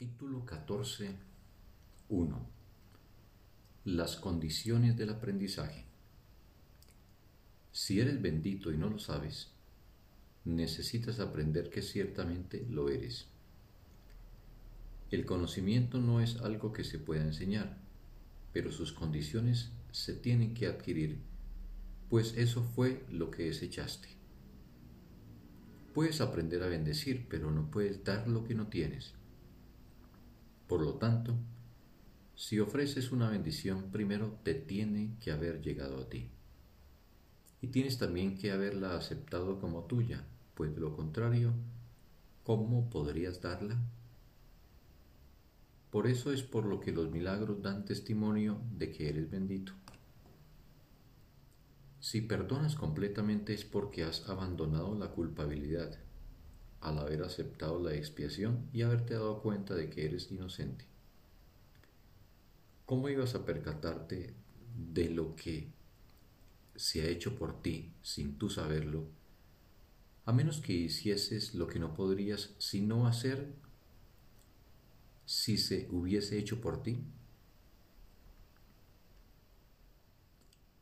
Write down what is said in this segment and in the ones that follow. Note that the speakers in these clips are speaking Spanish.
Capítulo 14. 1. Las condiciones del aprendizaje. Si eres bendito y no lo sabes, necesitas aprender que ciertamente lo eres. El conocimiento no es algo que se pueda enseñar, pero sus condiciones se tienen que adquirir, pues eso fue lo que desechaste. Puedes aprender a bendecir, pero no puedes dar lo que no tienes. Por lo tanto, si ofreces una bendición, primero te tiene que haber llegado a ti. Y tienes también que haberla aceptado como tuya, pues de lo contrario, ¿cómo podrías darla? Por eso es por lo que los milagros dan testimonio de que eres bendito. Si perdonas completamente es porque has abandonado la culpabilidad al haber aceptado la expiación y haberte dado cuenta de que eres inocente. ¿Cómo ibas a percatarte de lo que se ha hecho por ti sin tú saberlo, a menos que hicieses lo que no podrías sino hacer si se hubiese hecho por ti?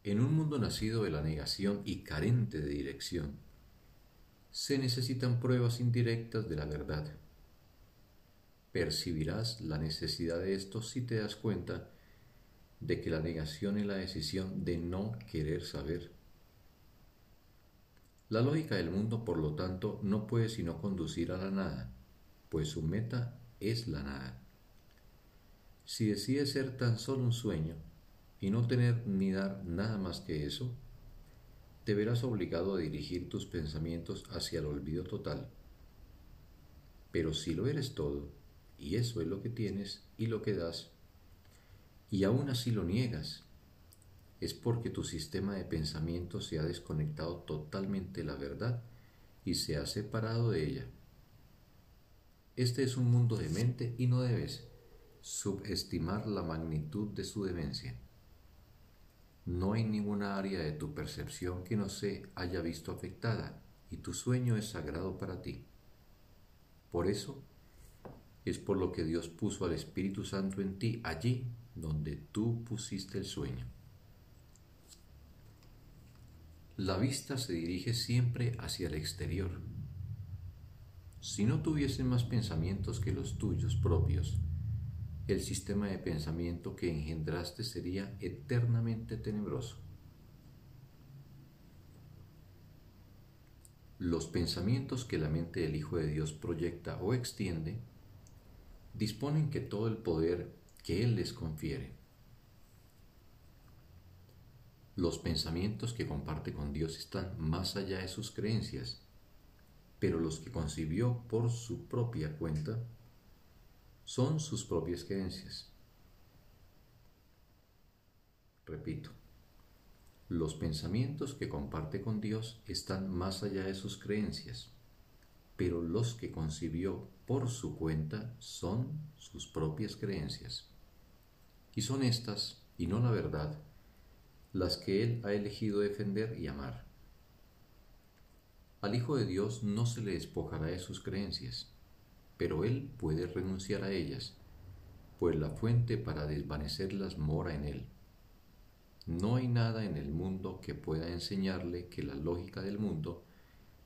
En un mundo nacido de la negación y carente de dirección, se necesitan pruebas indirectas de la verdad. Percibirás la necesidad de esto si te das cuenta de que la negación es la decisión de no querer saber. La lógica del mundo, por lo tanto, no puede sino conducir a la nada, pues su meta es la nada. Si decides ser tan solo un sueño y no tener ni dar nada más que eso, te verás obligado a dirigir tus pensamientos hacia el olvido total. Pero si lo eres todo, y eso es lo que tienes y lo que das, y aún así lo niegas, es porque tu sistema de pensamiento se ha desconectado totalmente de la verdad y se ha separado de ella. Este es un mundo de mente y no debes subestimar la magnitud de su demencia. No hay ninguna área de tu percepción que no se haya visto afectada y tu sueño es sagrado para ti. Por eso es por lo que Dios puso al Espíritu Santo en ti allí donde tú pusiste el sueño. La vista se dirige siempre hacia el exterior. Si no tuviesen más pensamientos que los tuyos propios, el sistema de pensamiento que engendraste sería eternamente tenebroso. Los pensamientos que la mente del Hijo de Dios proyecta o extiende disponen que todo el poder que Él les confiere. Los pensamientos que comparte con Dios están más allá de sus creencias, pero los que concibió por su propia cuenta son sus propias creencias. Repito, los pensamientos que comparte con Dios están más allá de sus creencias, pero los que concibió por su cuenta son sus propias creencias. Y son estas, y no la verdad, las que Él ha elegido defender y amar. Al Hijo de Dios no se le despojará de sus creencias pero él puede renunciar a ellas, pues la fuente para desvanecerlas mora en él. No hay nada en el mundo que pueda enseñarle que la lógica del mundo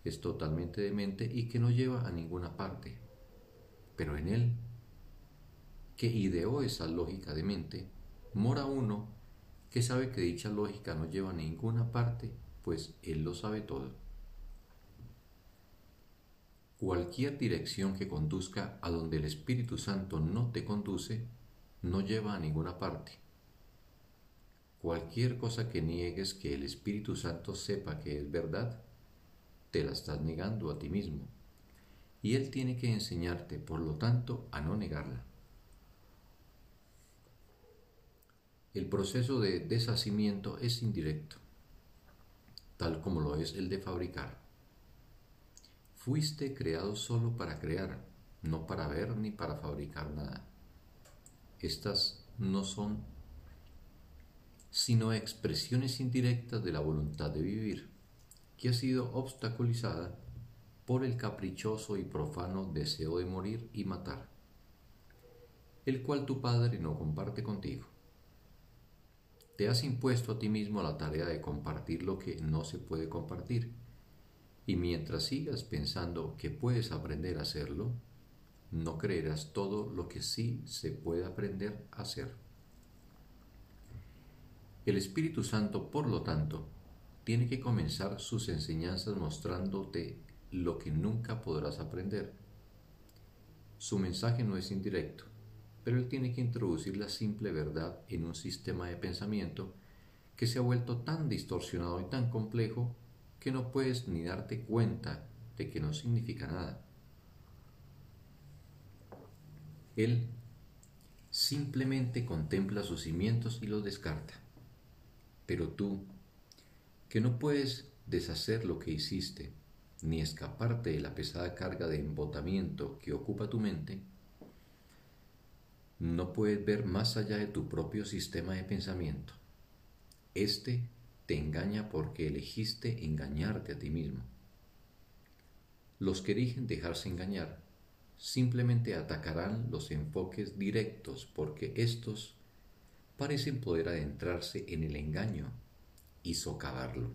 es totalmente demente y que no lleva a ninguna parte. Pero en él, que ideó esa lógica demente, mora uno que sabe que dicha lógica no lleva a ninguna parte, pues él lo sabe todo. Cualquier dirección que conduzca a donde el Espíritu Santo no te conduce, no lleva a ninguna parte. Cualquier cosa que niegues que el Espíritu Santo sepa que es verdad, te la estás negando a ti mismo. Y Él tiene que enseñarte, por lo tanto, a no negarla. El proceso de deshacimiento es indirecto, tal como lo es el de fabricar. Fuiste creado solo para crear, no para ver ni para fabricar nada. Estas no son sino expresiones indirectas de la voluntad de vivir, que ha sido obstaculizada por el caprichoso y profano deseo de morir y matar. el cual tu Padre no comparte contigo. Te has impuesto a ti mismo la tarea de compartir lo que no se puede compartir, y mientras sigas pensando que puedes aprender a hacerlo, no creerás todo lo que sí se puede aprender a hacer. El Espíritu Santo, por lo tanto, tiene que comenzar sus enseñanzas mostrándote lo que nunca podrás aprender. Su mensaje no es indirecto, pero él tiene que introducir la simple verdad en un sistema de pensamiento que se ha vuelto tan distorsionado y tan complejo que no puedes ni darte cuenta de que no significa nada. Él simplemente contempla sus cimientos y los descarta. Pero tú, que no puedes deshacer lo que hiciste, ni escaparte de la pesada carga de embotamiento que ocupa tu mente, no puedes ver más allá de tu propio sistema de pensamiento. Este te engaña porque elegiste engañarte a ti mismo. Los que eligen dejarse engañar simplemente atacarán los enfoques directos porque estos parecen poder adentrarse en el engaño y socavarlo.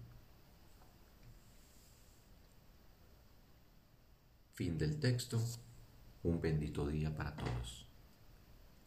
Fin del texto. Un bendito día para todos.